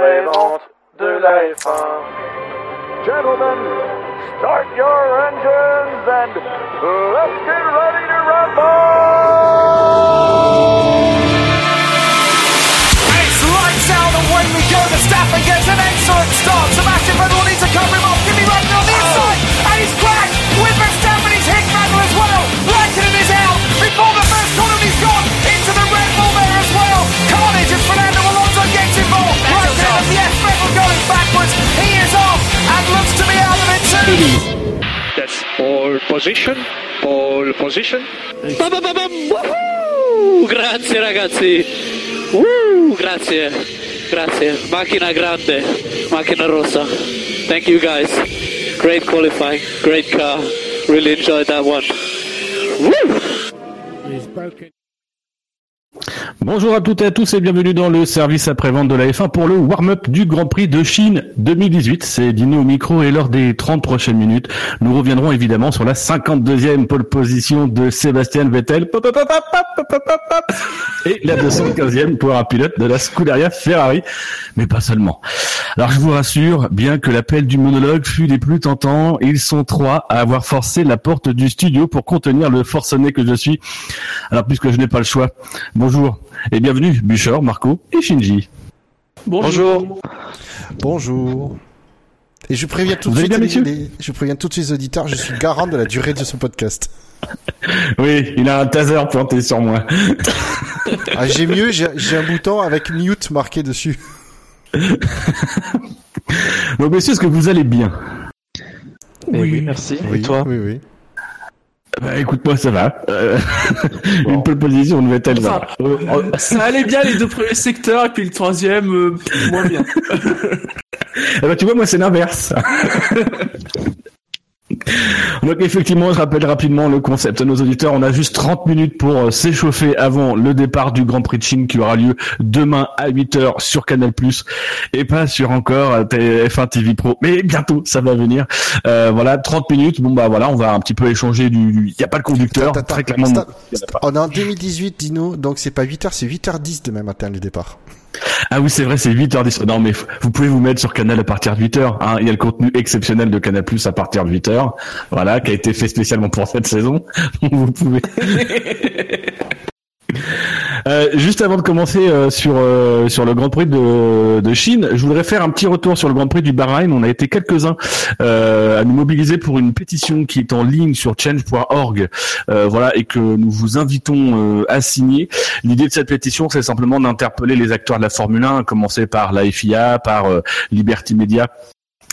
après-vente de la F1. Gentlemen, start your engines and let's get ready to rumble! It's lights out, away we go. The Stafford gets an excellent start. Sebastian Vettel needs to cover him position, pole position. Ba ba ba ba, woohoo! Grazie ragazzi. Woo! Grazie. Grazie. Macchina grande. Macchina rossa. Thank you guys. Great qualifying. Great car. Really enjoyed that one. Woo! Bonjour à toutes et à tous et bienvenue dans le service après-vente de la F1 pour le warm-up du Grand Prix de Chine 2018. C'est Dino au micro et lors des 30 prochaines minutes, nous reviendrons évidemment sur la 52e pole position de Sébastien Vettel et la 215e power pilote de la Scuderia Ferrari, mais pas seulement. Alors je vous rassure, bien que l'appel du monologue fût des plus tentants, ils sont trois à avoir forcé la porte du studio pour contenir le forcené que je suis. Alors puisque je n'ai pas le choix, bonjour et bienvenue Bouchard, Marco et Shinji. Bonjour. Bonjour. Et je préviens tout de Vous allez suite, bien, les- je préviens tous les auditeurs, je suis garant de la durée de ce podcast. Oui, il a un taser pointé sur moi. Ah, j'ai mieux, j'ai un bouton avec mute marqué dessus. Donc messieurs, est-ce que vous allez bien? Oui, merci. Oui, Et toi? Oui, oui. Bah, Écoute-moi, ça va. Euh, Une pole position, une Vettel, ça va. Euh, euh, Ça allait bien les deux premiers secteurs et puis le troisième, euh, moins bien. eh ben, tu vois, moi, c'est l'inverse. Donc effectivement, je rappelle rapidement le concept à nos auditeurs. On a juste 30 minutes pour euh, s'échauffer avant le départ du Grand Prix de Chine qui aura lieu demain à 8h sur Canal+, et pas sur encore euh, TF1 TV Pro. Mais bientôt, ça va venir. Euh, voilà, 30 minutes. Bon bah voilà, on va un petit peu échanger du... Il n'y a pas de conducteur, Attends, très clairement. On est en 2018, Dino, donc c'est pas 8h, c'est 8h10 demain matin le départ. Ah oui, c'est vrai, c'est 8h10. Non, mais vous pouvez vous mettre sur Canal à partir de 8h. Hein. Il y a le contenu exceptionnel de Canal Plus à partir de 8h. Voilà, qui a été fait spécialement pour cette saison. Vous pouvez. Euh, juste avant de commencer euh, sur euh, sur le Grand Prix de, de Chine, je voudrais faire un petit retour sur le Grand Prix du Bahreïn. On a été quelques-uns à nous mobiliser pour une pétition qui est en ligne sur change.org, voilà, et que nous vous invitons à signer. L'idée de cette pétition, c'est simplement d'interpeller les acteurs de la Formule 1, à commencer par la FIA, par Liberty Media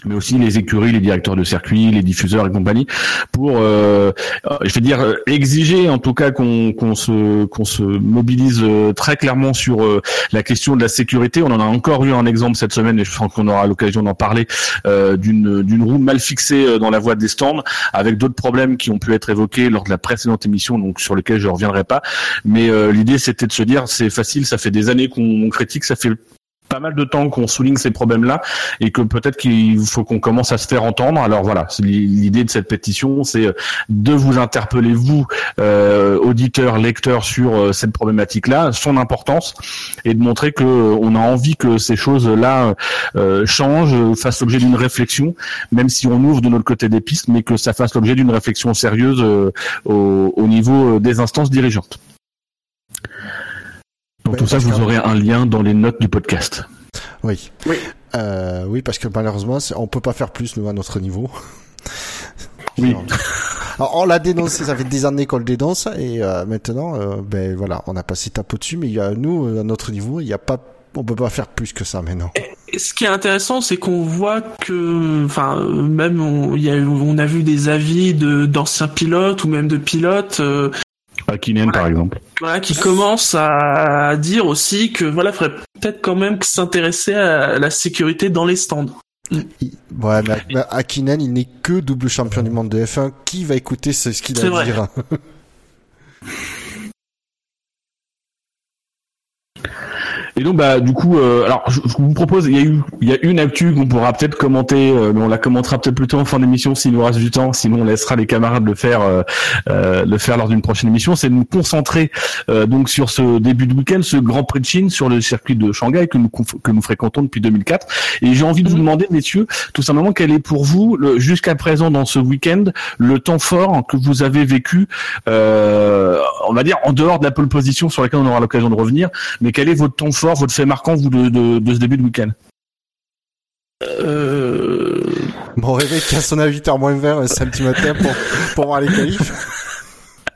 mais aussi les écuries, les directeurs de circuit, les diffuseurs et compagnie, pour, euh, euh, je vais dire, euh, exiger en tout cas qu'on qu'on se qu'on se mobilise euh, très clairement sur euh, la question de la sécurité. On en a encore eu un exemple cette semaine, et je pense qu'on aura l'occasion d'en parler, euh, d'une d'une roue mal fixée dans la voie des stands, avec d'autres problèmes qui ont pu être évoqués lors de la précédente émission, donc sur lesquels je reviendrai pas. Mais l'idée, c'était de se dire, c'est facile, ça fait des années qu'on critique, ça fait pas mal de temps qu'on souligne ces problèmes-là et que peut-être qu'il faut qu'on commence à se faire entendre. Alors voilà, l'idée de cette pétition, c'est euh, de vous interpeller vous, euh, auditeurs, lecteurs, sur euh, cette problématique-là, son importance, et de montrer que euh, on a envie que ces choses-là euh, changent, fassent l'objet d'une réflexion, même si on ouvre de notre côté des pistes, mais que ça fasse l'objet d'une réflexion sérieuse au, au niveau des instances dirigeantes. Donc Ouais, tout ça, vous aurez un lien dans les notes du podcast. Oui. Oui. Euh, oui, parce que malheureusement, on peut pas faire plus, nous, à notre niveau. Oui. Alors, on l'a dénoncé, ça fait des années qu'on le dénonce, et euh, maintenant, euh, ben voilà, on a passé tape au-dessus, mais il y a, nous, à notre niveau, il y a pas, on peut pas faire plus que ça maintenant. Et ce qui est intéressant, c'est qu'on voit que, enfin, même on, il y a, on a vu des avis de d'anciens pilotes ou même de pilotes, euh, Hakkinen, par exemple. voilà, qui commencent à dire aussi que voilà, faudrait peut-être quand même s'intéresser à la sécurité dans les stands. Il- Ouais, mais, Hakkinen, il n'est que double champion du monde de F1. Qui va écouter ce, ce qu'il a à dire? Et donc bah du coup, euh, alors je, je vous propose, il y a eu, il y a une actu qu'on pourra peut-être commenter, euh, mais on la commentera peut-être plutôt en fin d'émission s'il nous reste du temps. Sinon, on laissera les camarades le faire, euh, euh, le faire lors d'une prochaine émission. C'est de nous concentrer euh, donc sur ce début de week-end, ce Grand Prix de Chine sur le circuit de Shanghai que nous que nous fréquentons depuis 2004. Et j'ai envie de vous demander, messieurs, tout simplement, quel est pour vous le- jusqu'à présent dans ce week-end le temps fort que vous avez vécu, euh, on va dire en dehors de la pole position sur laquelle on aura l'occasion de revenir, mais quel est votre temps fort, votre fait marquant vous de, de, de ce début de week-end Euh... Mon réveil qui a sonné à 8h moins 20 un samedi matin pour, pour voir les qualifs.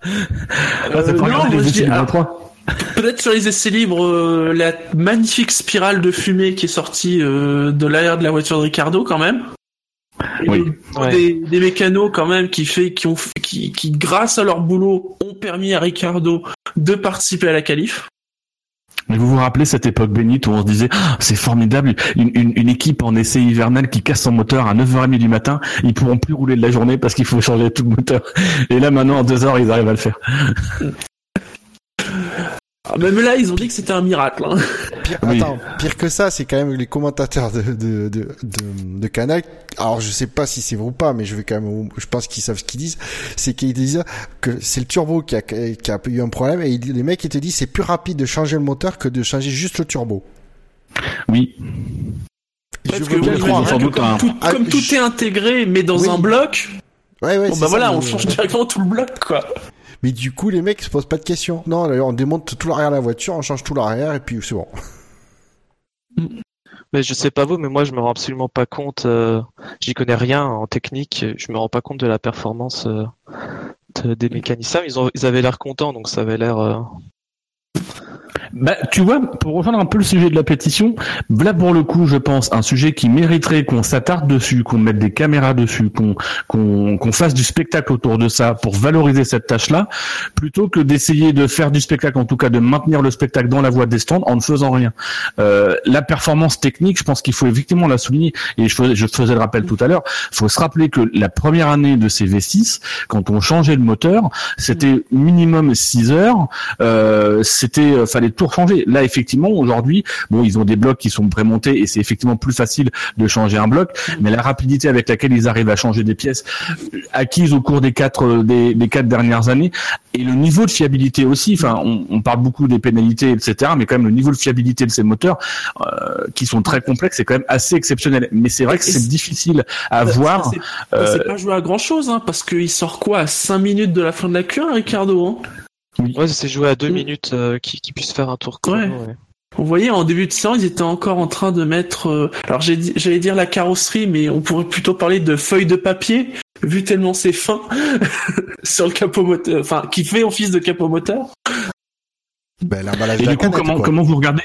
Euh, non, je dis- ah, 23. Peut-être sur les essais libres, euh, la magnifique spirale de fumée qui est sortie euh, de l'arrière de la voiture de Ricardo quand même. Et Oui. des- Ouais. Des, des mécanos quand même qui fait, qui ont, qui, qui grâce à leur boulot ont permis à Ricardo de participer à la qualif. Mais vous vous rappelez cette époque bénite où on se disait Ah, c'est formidable, une, une, équipe en essai hivernal qui casse son moteur à 9h30 du matin, ils pourront plus rouler de la journée parce qu'il faut changer tout le moteur. Et là maintenant en deux heures ils arrivent à le faire. Ah, même là, ils ont dit que c'était un miracle. Hein. Pire, Oui. Attends, pire que ça, c'est quand même les commentateurs de, de, de, de, de Canal. Alors, je sais pas si c'est vrai ou pas, mais je vais quand même, je pense qu'ils savent ce qu'ils disent. C'est qu'ils disent que c'est le turbo qui a, qui a eu un problème et ils- les mecs, ils te disent c'est plus rapide de changer le moteur que de changer juste le turbo. Oui. je Parce veux que bien croire. doute comme, un- tout, Ah, comme tout je- est intégré, mais dans Oui. un bloc, Ouais, ouais, bon bah ça, voilà, mais- on change directement tout le bloc, quoi. Mais du coup, les mecs se posent pas de questions. Non, d'ailleurs, on démonte tout l'arrière de la voiture, on change tout l'arrière et puis c'est bon. Mais je sais pas vous, mais moi je me rends absolument pas compte. euh, J'y connais rien en technique. Je me rends pas compte de la performance euh, de- des mécaniciens. Ils ont, ils avaient l'air contents, donc ça avait l'air. euh, Bah, tu vois, pour rejoindre un peu le sujet de la pétition, là pour le coup, je pense un sujet qui mériterait qu'on s'attarde dessus, qu'on mette des caméras dessus, qu'on qu'on qu'on fasse du spectacle autour de ça pour valoriser cette tâche-là, plutôt que d'essayer de faire du spectacle, en tout cas de maintenir le spectacle dans la voie des stands en ne faisant rien. Euh, la performance technique, je pense qu'il faut effectivement la souligner. Et je faisais, je faisais le rappel tout à l'heure. Il faut se rappeler que la première année de ces V6, quand on changeait le moteur, c'était minimum 6 heures. Euh, c'était, euh, fallait tout changer. Là, effectivement, aujourd'hui, bon, ils ont des blocs qui sont prémontés et c'est effectivement plus facile de changer un bloc. Mais la rapidité avec laquelle ils arrivent à changer des pièces euh, acquises au cours des quatre euh, des, des quatre dernières années et le niveau de fiabilité aussi. Enfin, on, on parle beaucoup des pénalités, etc. Mais quand même, le niveau de fiabilité de ces moteurs, euh, qui sont très complexes, c'est quand même assez exceptionnel. Mais c'est vrai que c'est difficile à Ça, voir. c'est- Euh, pas joué à grand chose, hein, parce qu'il sort quoi à 5 minutes de la fin de la Q1, Ricardo hein? Ouais, c'est joué à deux minutes euh, qui, qui puisse faire un tour. Ouais. ouais. Vous voyez, en début de séance, ils étaient encore en train de mettre. euh, alors, j'ai dit- j'allais dire la carrosserie, mais on pourrait plutôt parler de feuilles de papier, vu tellement c'est fin sur le capot moteur, enfin, qui fait office de capot moteur. Ben, l'emballage Et du coup, canette, comment, quoi. comment vous regardez?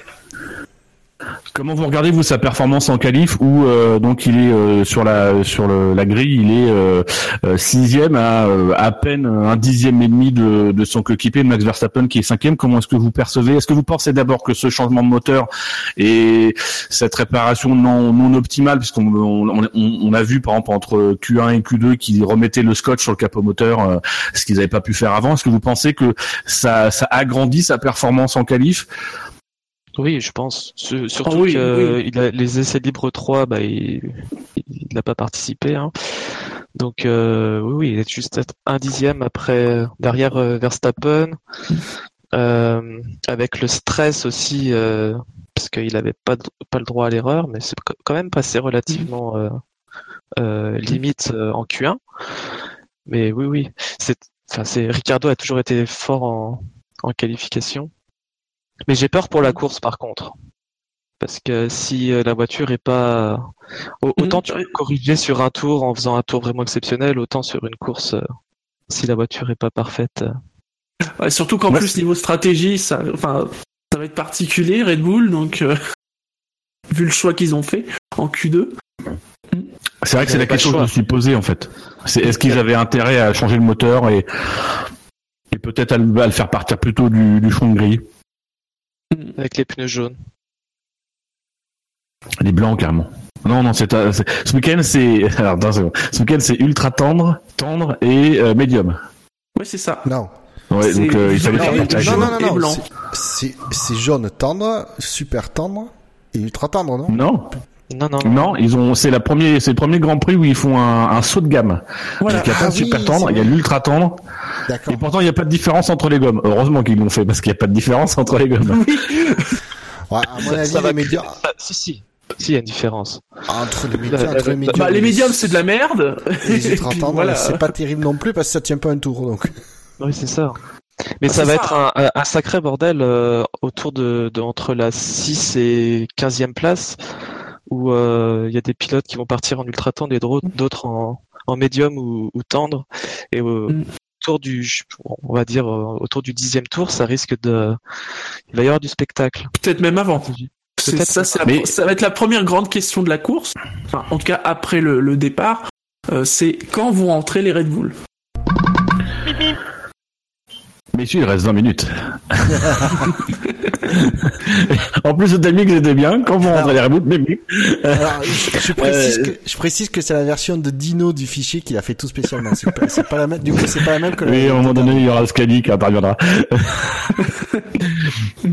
Comment vous regardez vous sa performance en qualif où euh, donc il est euh, sur la sur le, la grille il est euh, euh, sixième à euh, à peine un dixième et demi de, de son coéquipier Max Verstappen qui est cinquième. Comment est-ce que vous percevez? Est-ce que vous pensez d'abord que ce changement de moteur et cette réparation non non optimale puisqu'on on, on, on a vu par exemple entre Q1 et Q2 qui remettaient le scotch sur le capot moteur euh, ce qu'ils n'avaient pas pu faire avant. Est-ce que vous pensez que ça ça agrandit sa performance en qualif? Oui, je pense. Sur- Surtout oui, que oui. il a- les essais libres 3, bah, il n'a pas participé. Hein. Donc euh, oui, oui, il est juste un dixième après derrière euh, Verstappen, euh, avec le stress aussi, euh, parce qu'il n'avait pas, pas le droit à l'erreur, mais c'est quand même passé relativement euh, euh, limite euh, en Q1. Mais oui, oui, c'est, Ricardo a toujours été fort en, en qualification. Mais j'ai peur pour la course par contre. Parce que si euh, la voiture est pas. au- Autant tu peux corriger sur un tour en faisant un tour vraiment exceptionnel, autant sur une course, euh, si la voiture est pas parfaite. euh, Ouais, surtout qu'en Ouais. plus, niveau stratégie, ça, enfin, ça va être particulier, Red Bull, donc, euh, vu le choix qu'ils ont fait en Q2. C'est vrai que c'est la question que je me suis posée en fait. C'est est-ce qu'ils avaient intérêt à changer le moteur et, et peut-être à, le à le faire partir plutôt du, du fond de grille, Avec les pneus jaunes. les blancs carrément. Non non c'est euh, c'est- ce week-end c'est alors attends une seconde. ce week-end c'est ultra tendre, tendre et euh, médium. Ouais, c'est ça. Non. Ouais, C'est donc euh, il fallait faire partager. jaune non, non, non, blanc. c'est- c'est c'est jaune tendre, super tendre et ultra tendre, non? Non, Non, non, non, ils ont, c'est la première, c'est le premier Grand Prix où ils font un, un saut de gamme. Voilà. Donc, il y a pas Ah de super oui, tendre, il y a l'ultra tendre, D'accord. et pourtant il n'y a pas de différence entre les gommes. Heureusement qu'ils l'ont fait parce qu'il n'y a pas de différence entre les gommes. Ouais, à mon avis, ça va les médias, Ah, si, si. Si, il y a une différence. entre les médias, entre les Bah, les médiums, c'est de la merde. et les ultra puis, tendres, voilà. c'est pas terrible non plus parce que ça tient pas un tour, donc. Oui, c'est ça. Mais Ah, ça va ça. être un, un- un sacré bordel euh, autour de, de entre la 6 et 15e place où euh, il y a des pilotes qui vont partir en ultra tendre et d'autres en, en médium ou, ou tendre. Et euh, Mm. autour du, on va dire, euh, autour du 10e tour, ça risque de. Il va y avoir du spectacle. Peut-être même avant. Ça, c'est la- Mais- ça va être la première grande question de la course. Enfin, en tout cas, après le, le départ, euh, c'est quand vont entrer les Red Bull? Messieurs, il reste 20 minutes. en plus, le timing c'était bien. Quand vous rentrez les reboots, mais oui. Alors, je, je précise Euh, que, je précise que c'est la version de Dino du fichier qu'il a fait tout spécialement. C'est pas, c'est pas la même, du coup, c'est pas la même que la Oui, à un moment donné, il y aura Scali qui interviendra.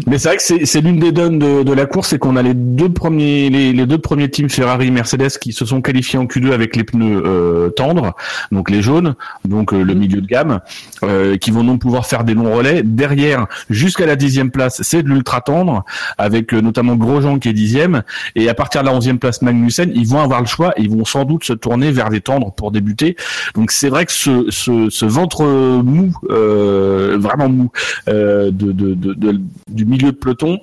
Mais c'est vrai que c'est, l'une des donnes de, de la course, c'est qu'on a les deux premiers, les, les deux premiers teams Ferrari et Mercedes qui se sont qualifiés en Q2 avec les pneus euh, tendres, donc les jaunes, donc euh, le milieu de gamme, euh, qui vont donc pouvoir faire des longs relais. Derrière, jusqu'à la dixième place, c'est de l'ultra tendre, avec euh, notamment Grosjean qui est dixième, et à partir de la onzième place, Magnussen, ils vont avoir le choix, ils vont sans doute se tourner vers des tendres pour débuter. Donc c'est vrai que ce, ce, ce ventre mou, euh, vraiment mou, euh, de, de, de, de- du milieu de peloton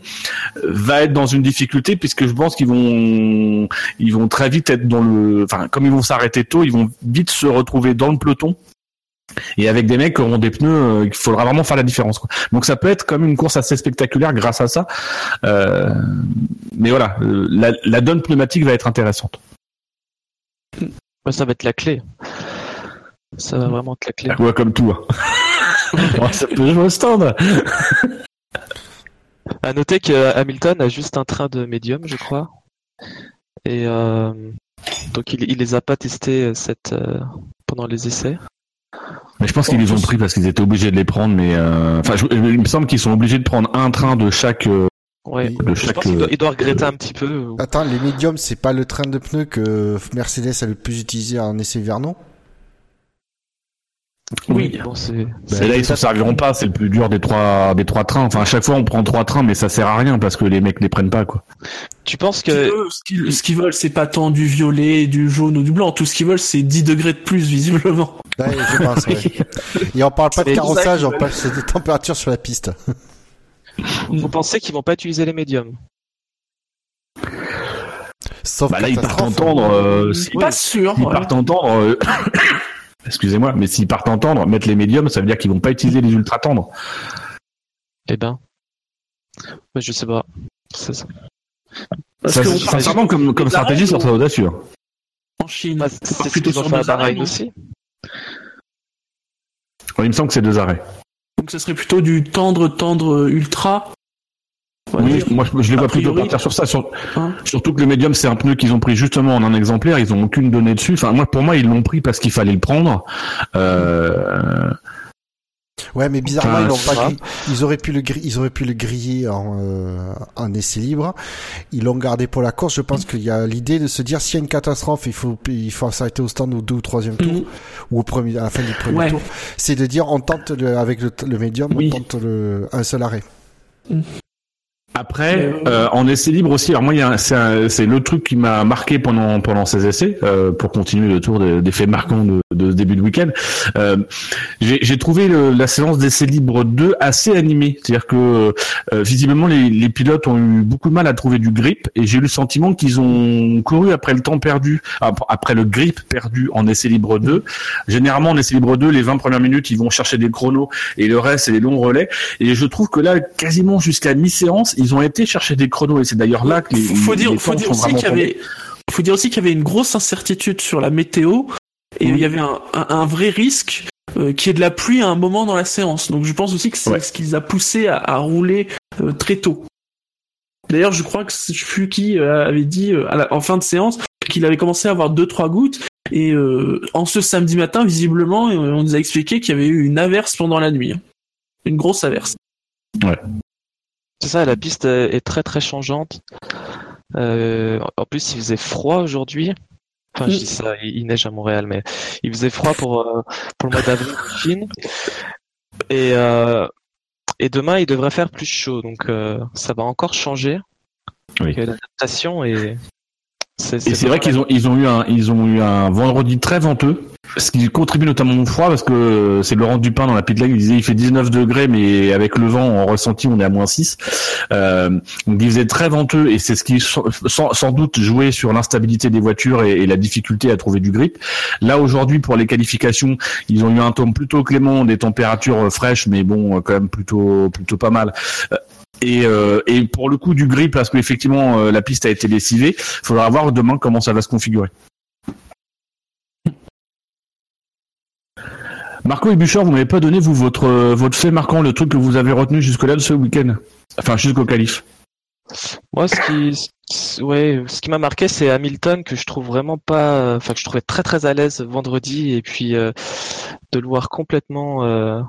euh, va être dans une difficulté puisque je pense qu'ils vont ils vont très vite être dans le enfin comme ils vont s'arrêter tôt ils vont vite se retrouver dans le peloton et avec des mecs qui auront des pneus euh, il faudra vraiment faire la différence quoi. donc ça peut être comme une course assez spectaculaire grâce à ça Euh, mais voilà la, la donne pneumatique va être intéressante ça va être la clé. Ça va vraiment être la clé. ouais comme tout hein. Ça peut jouer au stand À noter que euh, Hamilton a juste un train de médium, je crois. Et euh, donc il, il les a pas testés euh, cette, euh, pendant les essais. Mais je pense qu'ils les ont pris parce qu'ils étaient obligés de les prendre, mais euh, enfin, je- il me semble qu'ils sont obligés de prendre un train de chaque. euh, Ouais. Oui. de Je chaque. pense qu'il euh, doit, il doit regretter un petit peu. ou- Attends, les médiums, c'est pas le train de pneus que Mercedes a le plus utilisé en essai hivernaux Oui. Bon, c'est. là, ils s'en serviront pas. C'est le plus dur des trois des trois trains. Enfin, à chaque fois, on prend trois trains, mais ça sert à rien parce que les mecs les prennent pas, quoi. Tu penses que ce qu'ils ce qu'ils veulent, c'est pas tant du violet, du jaune ou du blanc. Tout ce qu'ils veulent, c'est 10 degrés de plus, visiblement. Ouais, je pense, ouais. Et on parle pas de C'est carrossage, on parle de température sur la piste. vous pensez qu'ils vont pas utiliser les médiums? Sauf Bah là, ils partent catastrophe. entendre. Euh, C'est pas sûr. ouais. partent entendre. euh, Excusez-moi, mais s'ils partent entendre, mettre les médiums, ça veut dire qu'ils vont pas utiliser les ultra tendres. Eh ben. Ouais, je sais pas. C'est ça. Ça, part Sincèrement, comme comme stratégie, ça serait audacieux. en Chine. Bah, On c'est plutôt sur deux non aussi. Ouais, il me semble que c'est deux arrêts. Donc, ce serait plutôt du tendre, tendre ultra. Oui, moi je, je les vois plutôt partir sur ça. Sur, Hein surtout que le médium c'est un pneu qu'ils ont pris justement en un exemplaire. Ils ont aucune donnée dessus. Enfin moi pour moi ils l'ont pris parce qu'il fallait le prendre. Euh, Ouais, mais bizarrement, Ah, ils l'ont pas ça. gri- Ils auraient pu le ils auraient pu le griller en, euh, en essai libre. Ils l'ont gardé pour la course. Je pense qu'il y a l'idée de se dire s'il y a une catastrophe, il faut, il faut s'arrêter au stand au deux ou troisième tour. Mhm. ou au premier, à la fin du premier Ouais. tour, c'est de dire on tente le, avec le, le médium, Oui. on tente le, un seul arrêt. Après, euh, en essai libre aussi. Alors moi, c'est le truc qui m'a marqué pendant pendant ces essais, euh, pour continuer le tour des, des faits marquants de, de ce début de week-end. Euh, J'ai trouvé le- la séance d'essai libre 2 assez animée. C'est-à-dire que euh, visiblement les, les pilotes ont eu beaucoup de mal à trouver du grip, et j'ai eu le sentiment qu'ils ont couru après le temps perdu, ap- après le grip perdu en essai libre 2. Généralement en essai libre 2, les 20 premières minutes, ils vont chercher des chronos, et le reste c'est des longs relais. Et je trouve que là, quasiment jusqu'à mi-séance, ont été chercher des chronos. Et c'est d'ailleurs là que les, faut dire, les faut dire aussi qu'il y avait, faut dire aussi qu'il y avait une grosse incertitude sur la météo et il y avait un, un, un vrai risque euh, qui est de la pluie à un moment dans la séance. Donc je pense aussi que c'est Ouais. ce qui les a poussés à, à rouler euh, très tôt. D'ailleurs, je crois que je plus qui euh, avait dit euh, à la- en fin de séance qu'il avait commencé à avoir deux trois gouttes et en ce samedi matin, visiblement, on nous a expliqué qu'il y avait eu une averse pendant la nuit. une grosse averse. C'est ça, la piste est très très changeante. Euh, en plus, il faisait froid aujourd'hui. Enfin, je Mm. dis ça, il neige à Montréal, mais il faisait froid pour, euh, pour le mois d'avril en Chine. Et, euh, et demain, il devrait faire plus chaud, donc euh, ça va encore changer. Oui. L'adaptation c'est Et c'est vrai qu'ils ont ils ont eu un ils ont eu un vendredi très venteux, ce qui contribue notamment au froid parce que euh, c'est Laurent Dupin dans la pit lane, il disait il fait 19 degrés mais avec le vent en ressenti on est à moins 6. Euh, donc il faisait très venteux et c'est ce qui sans, sans doute jouait sur l'instabilité des voitures et, et la difficulté à trouver du grip. Là aujourd'hui pour les qualifications, ils ont eu un temps plutôt clément, des températures euh, fraîches mais bon euh, quand même plutôt plutôt pas mal. Euh, Et, euh, pour le coup du grip, parce qu'effectivement euh, la piste a été lessivée, il faudra voir demain comment ça va se configurer. Marco et Bouchard, vous m'avez pas donné vous votre euh, fait marquant, le truc que vous avez retenu jusque là de ce week-end, enfin jusqu'au qualif. Moi, ce qui, ouais, ce qui m'a marqué, c'est Hamilton que je trouve vraiment pas, enfin que je trouvais très très à l'aise vendredi, et puis euh, de le voir complètement, euh,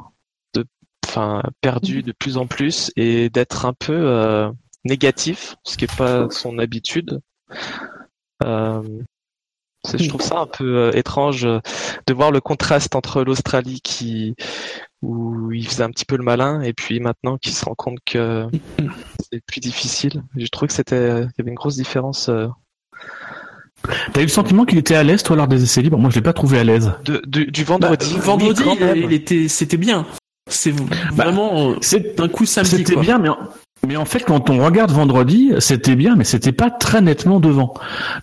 enfin perdu de plus en plus et d'être un peu euh, négatif, ce qui est pas son habitude. Euh, je trouve ça un peu euh, étrange de voir le contraste entre l'Australie qui où il faisait un petit peu le malin et puis maintenant qu'il se rend compte que c'est plus difficile. Je trouve que c'était, il y avait une grosse différence T'as eu le sentiment qu'il était à l'aise toi lors des essais libres? Moi je l'ai pas trouvé à l'aise. de, du, du vendredi. Bah, vendredi, oui, il était, c'était bien. C'est vraiment euh, C'est d'un coup samedi. C'était bien, mais mais en fait, quand on regarde vendredi, c'était bien, mais c'était pas très nettement devant.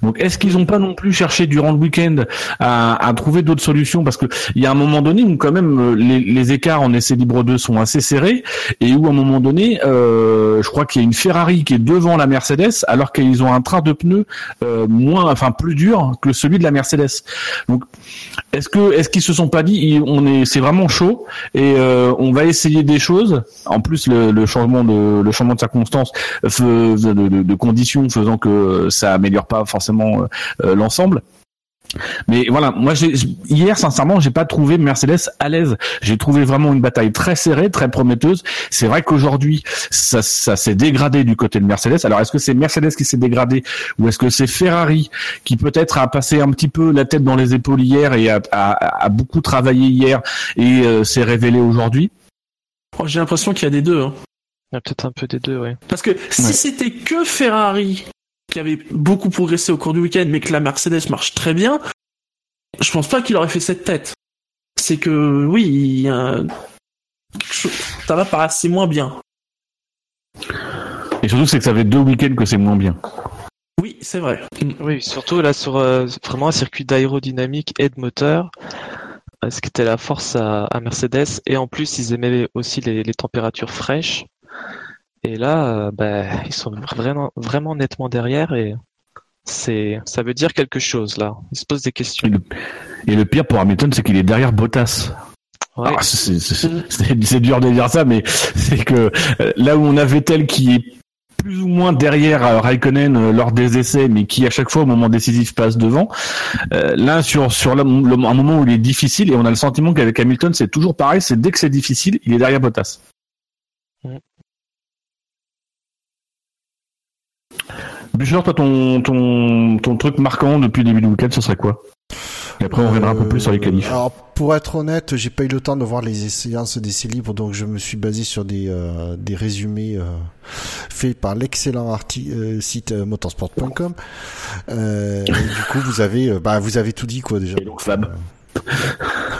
Donc, est-ce qu'ils ont pas non plus cherché durant le week-end à, à trouver d'autres solutions? Parce que il y a un moment donné où quand même les, les écarts en essai libre 2 sont assez serrés et où à un moment donné, euh, je crois qu'il y a une Ferrari qui est devant la Mercedes, alors qu'ils ont un train de pneus euh, moins, enfin plus dur que celui de la Mercedes. Donc, est-ce que est-ce qu'ils se sont pas dit, on est, c'est vraiment chaud et euh, on va essayer des choses? En plus, le, le changement de le changement de circonstances, de, conditions faisant que ça améliore pas forcément euh, euh, l'ensemble. Mais voilà, moi hier sincèrement, j'ai pas trouvé Mercedes à l'aise. J'ai trouvé vraiment une bataille très serrée, très prometteuse. C'est vrai qu'aujourd'hui, ça, ça s'est dégradé du côté de Mercedes. Alors est-ce que c'est Mercedes qui s'est dégradé ou est-ce que c'est Ferrari qui peut-être a passé un petit peu la tête dans les épaules hier et a, a- a beaucoup travaillé hier et euh, s'est révélé aujourd'hui? Oh, J'ai l'impression qu'il y a des deux. hein. Il y a peut-être un peu des deux, ouais. Parce que si Ouais. c'était que Ferrari qui avait beaucoup progressé au cours du week-end, mais que la Mercedes marche très bien, je pense pas qu'il aurait fait cette tête. C'est que oui, il y a quelque chose- ça va pas assez moins bien. Et surtout, c'est que ça fait deux week-ends que c'est moins bien. Oui, c'est vrai. Oui, surtout là sur euh, vraiment un circuit d'aérodynamique et de moteur, euh, ce qui était la force à, à Mercedes. Et en plus, ils aimaient aussi les, les températures fraîches. Et là, euh, bah, ils sont vraiment, vraiment nettement derrière et c'est, ça veut dire quelque chose là. Ils se posent des questions. Et le, et le pire pour Hamilton, c'est qu'il est derrière Bottas. Ouais. Ah, c'est- c'est dur de dire ça, mais c'est que euh, là où on a Vettel qui est plus ou moins derrière euh, Raikkonen lors des essais, mais qui à chaque fois au moment décisif passe devant. euh, là, sur sur le- le- un moment où il est difficile, et on a le sentiment qu'avec Hamilton, c'est toujours pareil. C'est dès que c'est difficile, il est derrière Bottas. Mm. Bouchard, toi, ton, ton, ton truc marquant depuis le début du week-end, ce serait quoi? Et après, on reviendra un peu plus sur les qualifs. Alors, pour être honnête, j'ai pas eu le temps de voir les séances d'essais libres, donc je me suis basé sur des, euh, des résumés euh, faits par l'excellent euh, site euh, motorsport.com. Euh, et du coup, vous avez, euh, bah, vous avez tout dit quoi déjà. Et donc, Fab.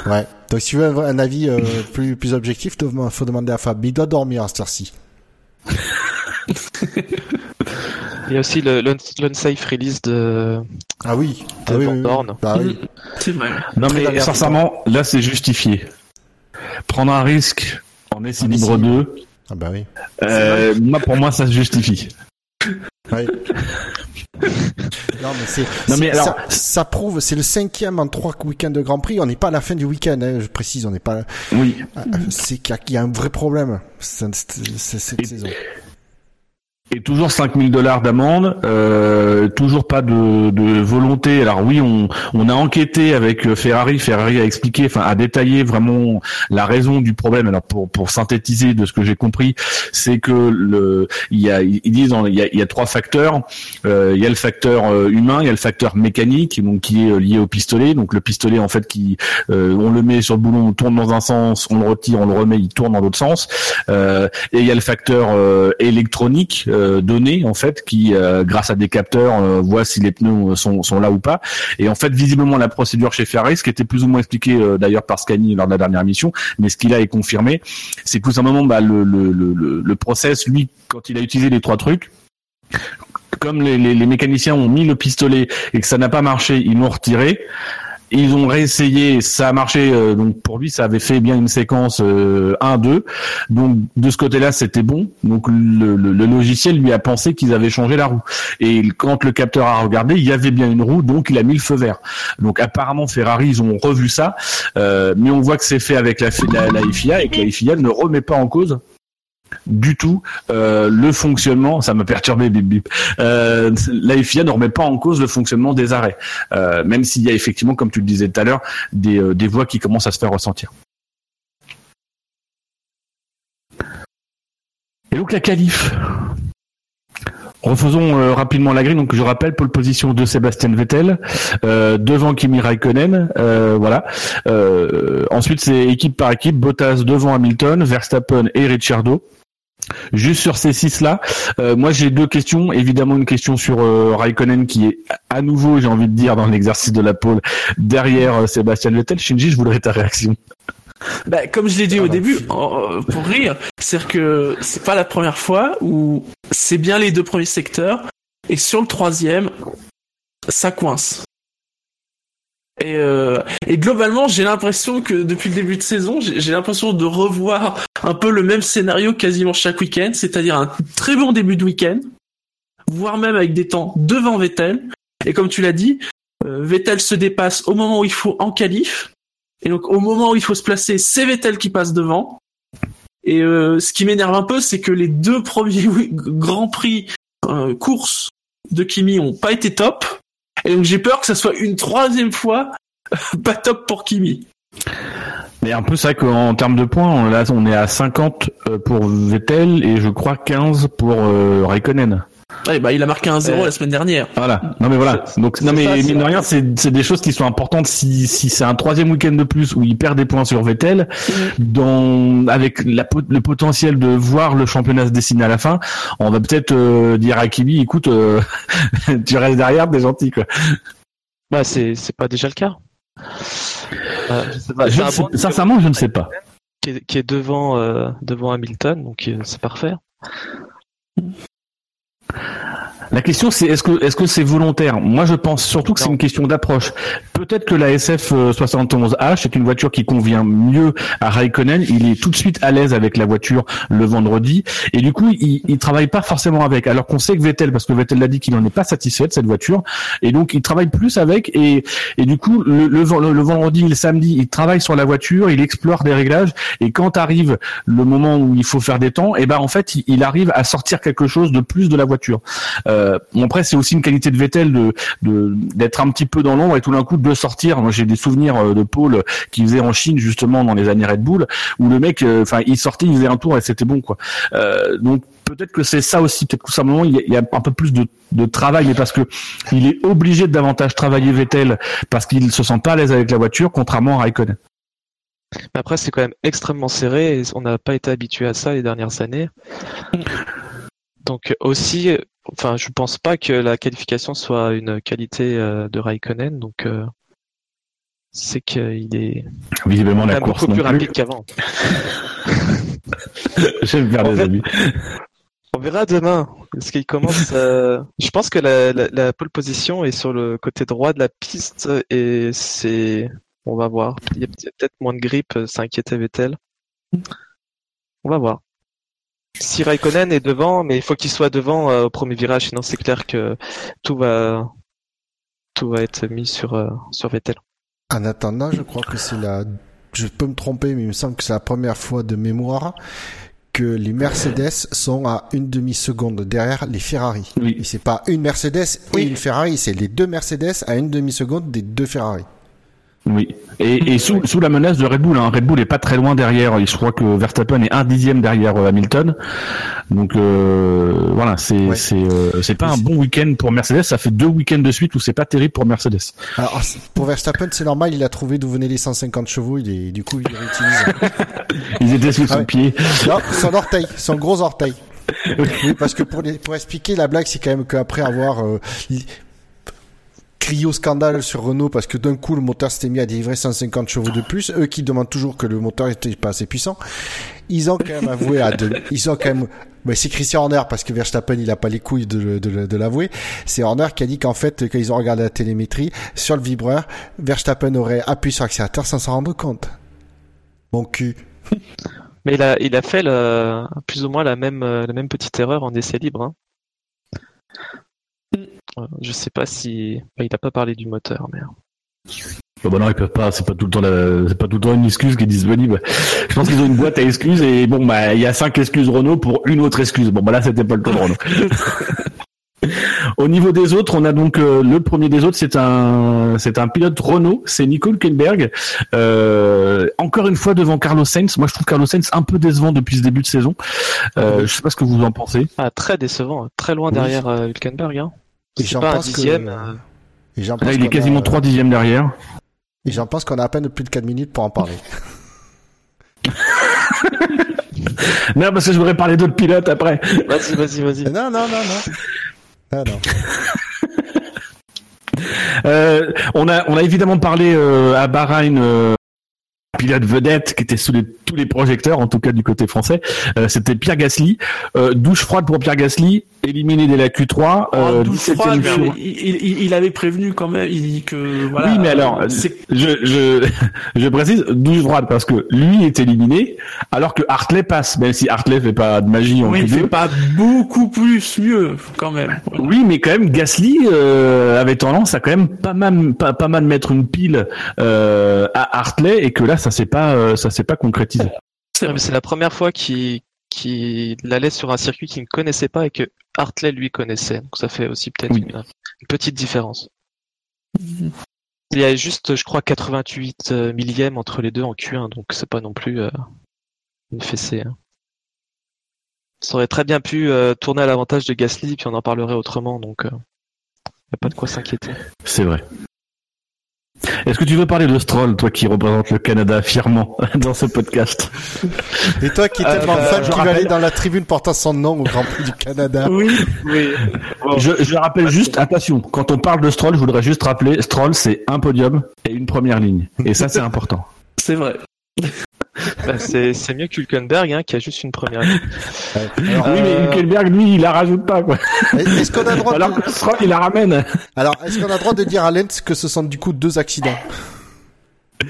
Ouais. Donc, si vous avez un avis euh, plus, plus objectif, il faut demander à Fab. Mais il doit dormir à cette heure-ci. Il y a aussi l'unsafe release de, Ah oui. de Ah oui. Bah oui. C'est vrai. Non mais alerte, sincèrement, là c'est justifié. Prendre un risque en essai En libre essai 2, Ah bah oui. euh, moi pour moi ça se justifie. Ouais. non mais c'est alors- ça, ça prouve c'est le cinquième en trois week-ends de Grand Prix on n'est pas à la fin du week-end hein, je précise on n'est pas Oui. c'est qu'il y, a- qu'il y a un vrai problème cette, cette- cette Et- saison Et toujours 5000 dollars d'amende, euh, toujours pas de, de, volonté. Alors oui, on, on a enquêté avec euh, Ferrari. Ferrari a expliqué, enfin a détaillé vraiment la raison du problème. Alors pour, pour synthétiser de ce que j'ai compris, c'est que le, il y a, ils disent, il y a, il y a trois facteurs. Euh, il y a le facteur euh, humain, il y a le facteur mécanique, donc qui est lié au pistolet. Donc le pistolet en fait qui, on le met sur le boulon, on tourne dans un sens, on le retire, on le remet, il tourne dans l'autre sens. et il y a le facteur électronique euh, données en fait qui, euh, grâce à des capteurs, euh, voit si les pneus sont, sont là ou pas. Et en fait, visiblement, la procédure chez Ferrari, ce qui était plus ou moins expliqué d'ailleurs par Scani lors de la dernière mission, mais ce qu'il a est confirmé, c'est que tout simplement, bah, le, le, le, le process, lui, quand il a utilisé les trois trucs, comme les, les, les, mécaniciens ont mis le pistolet et que ça n'a pas marché, ils l'ont retiré. Ils ont réessayé, ça a marché. Euh, donc pour lui, ça avait fait bien une séquence 1-2. Euh, donc de ce côté-là, c'était bon. Donc le, le, logiciel lui a pensé qu'ils avaient changé la roue. Et quand le capteur a regardé, il y avait bien une roue, donc il a mis le feu vert. Donc apparemment Ferrari, ils ont revu ça, euh, mais on voit que c'est fait avec la, la, la FIA et que la FIA ne remet pas en cause du tout euh, le fonctionnement, ça m'a perturbé bip bip. Euh, la FIA ne remet pas en cause le fonctionnement des arrêts, euh, même s'il y a effectivement, comme tu le disais tout à l'heure, des, voix qui commencent à se faire ressentir. Et donc la qualif. Refaisons rapidement la grille. Donc je rappelle pole position de Sébastien Vettel devant Kimi Raikkonen. Voilà. ensuite c'est équipe par équipe. Bottas devant Hamilton, Verstappen et Ricciardo. Juste sur ces six-là, euh, moi j'ai deux questions. Évidemment une question sur euh, Raikkonen qui est à nouveau, j'ai envie de dire, dans l'exercice de la pole derrière euh, Sébastien Vettel. Shinji, je voudrais ta réaction. Bah, comme je l'ai dit au début, pour rire, c'est que c'est pas la première fois où c'est bien les deux premiers secteurs et sur le troisième, ça coince. Et, euh, et globalement, j'ai l'impression que depuis le début de saison, j'ai l'impression de revoir un peu le même scénario quasiment chaque week-end, c'est-à-dire un très bon début de week-end, voire même avec des temps devant Vettel. Et comme tu l'as dit, euh, Vettel se dépasse au moment où il faut en qualif, et donc au moment où il faut se placer, c'est Vettel qui passe devant. Et euh, ce qui m'énerve un peu, c'est que les deux premiers grands prix euh, courses de Kimi ont pas été top. Et donc j'ai peur que ça soit une troisième fois pas top pour Kimi. Mais un peu ça qu'en termes de points, là on est à 50 euh, pour Vettel et je crois 15 pour euh, Raikkonen. Ouais, bah, il a marqué un 0 la semaine dernière. Voilà. Non mais voilà. Donc non mais mine de rien, c'est c'est des choses qui sont importantes. Si si c'est un troisième week-end de plus où il perd des points sur Vettel, mm. dans avec la, le potentiel de voir le championnat se dessiner à la fin, on va peut-être euh, dire à Kimi, écoute, euh, tu restes derrière, t'es gentil quoi. Bah c'est c'est pas déjà le cas. Euh, je sincèrement, je ne sais pas. Qui est, qui est devant devant Hamilton, donc c'est parfait. La question c'est est-ce que est-ce que c'est volontaire? Moi je pense surtout que c'est une question d'approche. Peut-être que la SF 71H est une voiture qui convient mieux à Raikkonen, il est tout de suite à l'aise avec la voiture le vendredi. Et du coup il, il travaille pas forcément avec alors qu'on sait que Vettel parce que Vettel l'a dit qu'il n'en est pas satisfait de cette voiture. Et donc il travaille plus avec. Et et du coup le, le, le vendredi et le samedi il travaille sur la voiture, il explore des réglages. Et quand arrive le moment où il faut faire des temps et eh ben en fait il, arrive à sortir quelque chose de plus de la voiture. Euh, euh, après c'est aussi une qualité de Vettel de d'être un petit peu dans l'ombre et tout d'un coup de sortir. Moi j'ai des souvenirs euh, de Paul qui faisait en Chine justement dans les années Red Bull où le mec, euh, enfin il sortait, il faisait un tour et c'était bon quoi. donc peut-être que c'est ça aussi, peut-être que simplement il y, a, un peu plus de, de, travail, mais parce que il est obligé de davantage travailler Vettel parce qu'il se sent pas à l'aise avec la voiture, contrairement à Raikkonen. Après, c'est quand même extrêmement serré et on n'a pas été habitué à ça les dernières années. Donc aussi, enfin, je pense pas que la qualification soit une qualité euh, de Raikkonen, donc euh, c'est qu'il est visiblement la course beaucoup plus, rapide qu'avant. J'aime amis. On verra demain. Parce qu'il commence. Je pense que la, la, pole position est sur le côté droit de la piste et c'est. On va voir. Il y a peut-être moins de grippe, ça inquiétait Vettel. On va voir si Raikkonen est devant, mais il faut qu'il soit devant euh, au premier virage, sinon c'est clair que tout va tout va être mis sur euh, sur Vettel. En attendant, je crois que c'est la, je peux me tromper, mais il me semble que c'est la première fois de mémoire que les Mercedes sont à une demi-seconde derrière les Ferrari. Oui. Et c'est pas une Mercedes et une Ferrari, c'est les deux Mercedes à une demi-seconde des deux Ferrari. Oui. Et, et sous, sous la menace de Red Bull, hein. Red Bull est pas très loin derrière. Je crois que Verstappen est un dixième derrière euh, Hamilton. Donc euh, voilà, c'est Ouais. c'est euh, c'est pas un bon week-end pour Mercedes. Ça fait deux week-ends de suite où c'est pas terrible pour Mercedes. Alors c'est- pour Verstappen, c'est normal, il a trouvé d'où venaient les 150 chevaux, il est, du coup il les réutilise. Ils étaient sous Ah son ouais. pied. non, son orteil, son gros orteil. Oui, parce que pour, les, pour expliquer la blague, c'est quand même qu'après avoir euh, crié au scandale sur Renault parce que d'un coup le moteur s'était mis à délivrer 150 chevaux de plus, eux qui demandent toujours que le moteur était pas assez puissant, ils ont quand même avoué à deux, ils ont quand même c'est Christian Horner parce que Verstappen il a pas les couilles de, l'avouer. C'est Horner qui a dit qu'en fait quand ils ont regardé la télémétrie sur le vibreur, Verstappen aurait appuyé sur l'accélérateur sans s'en rendre compte. Mon cul. Mais il a, fait plus ou moins la même, euh, la même petite erreur en essai libre. Hein. Euh, Je sais pas si. bah, il a pas parlé du moteur, mais. Oh bah non, ils peuvent pas. C'est pas tout le temps. la- C'est pas tout le temps une excuse qui est disponible. Je pense qu'ils ont une boîte à excuses et bon bah il y a cinq excuses Renault pour une autre excuse. Bon bah là c'était pas le cas de Renault. Au niveau des autres, on a donc euh, le premier des autres, c'est un c'est un pilote Renault, c'est Nico Hülkenberg. Euh, encore une fois devant Carlos Sainz. Moi je trouve Carlos Sainz un peu décevant depuis ce début de saison. Euh, je sais pas ce que vous en pensez. Ah, très décevant, hein. très loin Oui. derrière euh, Hülkenberg. Hein. Et C'est j'en pas un pense que- dixième. euh, Et j'en Là il est quasiment a- trois dixièmes derrière. Et j'en pense qu'on a à peine plus de 4 minutes pour en parler. Non parce que je voudrais parler d'autres pilotes après. Vas-y, vas-y, vas-y. non, non, non, non. Ah non. Euh, on a on a évidemment parlé euh, à Bahreïn euh, pilote vedette qui était sous les- tous les projecteurs en tout cas du côté français euh, c'était Pierre Gasly Euh, douche froide pour Pierre Gasly éliminé dès la Q3 Oh, euh, douche 17e froide, mais il, il- il avait prévenu quand même il dit que voilà. oui mais alors je, je je précise douche froide parce que lui est éliminé alors que Hartley passe même si Hartley fait pas de magie en oui, il Q2 fait pas beaucoup plus mieux quand même. Voilà. Oui, mais quand même, Gasly avait tendance à quand même pas mal, pas, pas mal mettre une pile à Hartley et que là, ça s'est pas, euh, ça s'est pas concrétisé. C'est la première fois qu'il qu'il allait sur un circuit qu'il ne connaissait pas et que Hartley lui connaissait. Donc ça fait aussi peut-être Oui. une, une petite différence. Il y a juste, je crois, 88 euh, millièmes entre les deux en Q1, donc c'est pas non plus euh, une fessée. hein. Ça aurait très bien pu euh, tourner à l'avantage de Gasly, puis on en parlerait autrement, donc il n'y a pas de quoi s'inquiéter. C'est vrai. Est-ce que tu veux parler de Stroll, toi qui représente le Canada fièrement dans ce podcast Et toi qui es Euh, tellement bah, fan je qui va aller rappelle- dans la tribune portant son nom au Grand Prix du Canada. Oui, Oui. je, je rappelle juste, attention, quand on parle de Stroll, je voudrais juste rappeler, Stroll, c'est un podium et une première ligne. Et ça, c'est important. c'est vrai. Bah, c'est c'est mieux qu'Hulkenberg, hein, qui a juste une première ligne. Alors, oui, mais Euh, Hülkenberg, lui, il la rajoute pas, quoi. est-ce qu'on a le droit Alors de... que Stroll, il la ramène. Alors, est-ce qu'on a le droit de dire à Lentz que ce sont du coup deux accidents? Oui,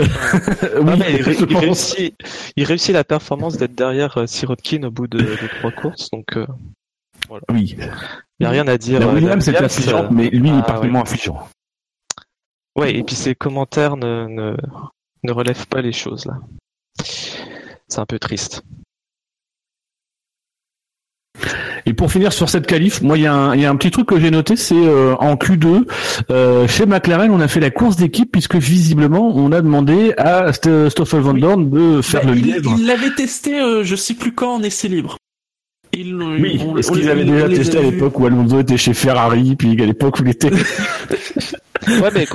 Ah, mais il, ré- réussit, il réussit la performance d'être derrière euh, Sirotkin au bout de, de trois courses, donc euh, Oui. il n'y a rien à dire. La Euh, Williams, Williams, affligeant, mais lui, il est ah, particulièrement ouais. affligeant. Ouais, et puis ses commentaires ne, ne, ne relèvent pas les choses là. C'est un peu triste. Et pour finir sur cette qualif, moi, il y, a un- il y a un petit truc que j'ai noté, c'est euh, en Q2, euh, chez McLaren, on a fait la course d'équipe puisque visiblement, on a demandé à St- Stoffel Van Oui. Dorn de faire Bah, le lièvre. il l'avait testé, euh, je sais plus quand en essai libre. Ils Oui, on- on- qu'ils déjà testé à l'époque où Alonso était chez Ferrari, puis à l'époque où il était... Ouais, mais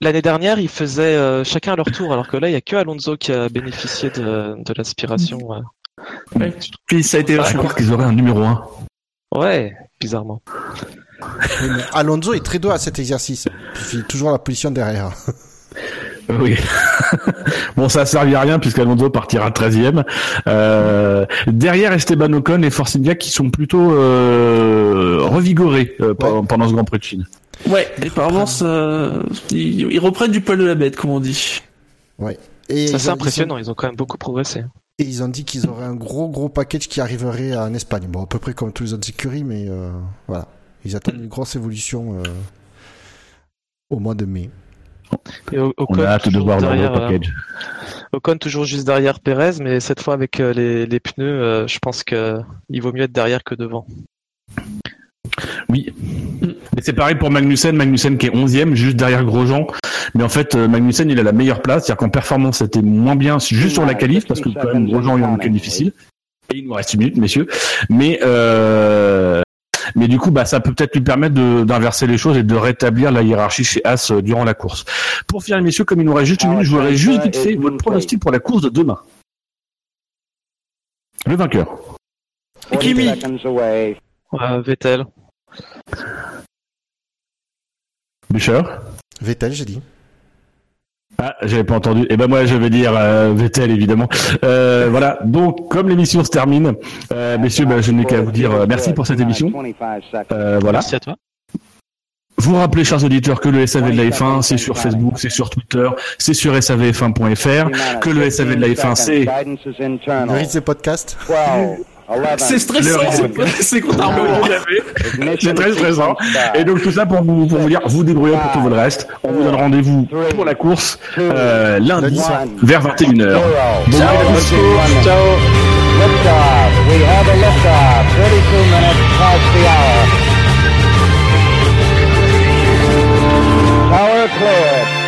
l'année dernière, ils faisaient euh, chacun à leur tour, alors que là, il y a que Alonso qui a bénéficié de, de l'aspiration. ouais. Ouais. Puis ça a été Je vachement. crois qu'ils auraient un numéro 1. Ouais, bizarrement. Alonso est très doué à cet exercice. Il fait toujours la position derrière. Oui. bon, ça ne servi à rien puisqu'Alonso partira 13e. Euh, derrière Esteban Ocon et Force India qui sont plutôt euh, revigorés euh, pe- pendant ce Grand Prix de Chine. Ouais, et ils, ils reprennent du poil de la bête, comme on dit. Ouais. Et Ça, ils c'est ont- impressionnant, ils ont quand même beaucoup progressé. Et ils ont dit qu'ils auraient un gros gros package qui arriverait en Espagne. Bon, à peu près comme tous les autres écuries, mais euh, voilà. Ils attendent une grosse évolution euh, au mois de mai. Et On Ocon, a hâte de toujours voir le derrière, euh, package. Ocon toujours juste derrière Perez, mais cette fois avec euh, les, les pneus, euh, je pense que il vaut mieux être derrière que devant. Oui. Et c'est pareil pour Magnussen, Magnussen qui est 11e, juste derrière Grosjean. Mais en fait, euh, Magnussen, il a la meilleure place. C'est-à-dire qu'en performance, c'était moins bien juste sur la qualif, parce que quand même, Grosjean a eu un week-end difficile. Et il nous reste une minute, messieurs. Mais, euh, mais du coup, bah, ça peut peut-être lui permettre de- d'inverser les choses et de rétablir la hiérarchie chez As euh, durant la course. Pour finir, messieurs, comme il nous reste juste une minute, je voudrais juste vite fait votre pronostic pour la course de demain. Le vainqueur. Kimi. Euh, Vettel. Boucher. Vettel, j'ai dit. Ah, j'avais pas entendu. Eh ben moi, je vais dire euh, Vettel évidemment. Euh, voilà. Donc, comme l'émission se termine, euh, messieurs, ben, je n'ai qu'à vous dire euh, merci pour cette émission. Euh, voilà. Merci à toi. Vous rappelez, chers auditeurs, que le SAV de la F1, c'est sur Facebook, c'est sur Twitter, c'est sur savf1.fr, que le SAV de la F1, c'est des podcasts. C'est stressant, c'est contrairement à c'est très stressant. Et donc tout ça pour vous, pour vous dire, vous débrouillez pour tout le reste. On vous donne rendez-vous pour la course euh, lundi vers 21h. Bon, Ciao. Liftoff. We have a liftoff. 32 minutes past the hour. Tower cleared.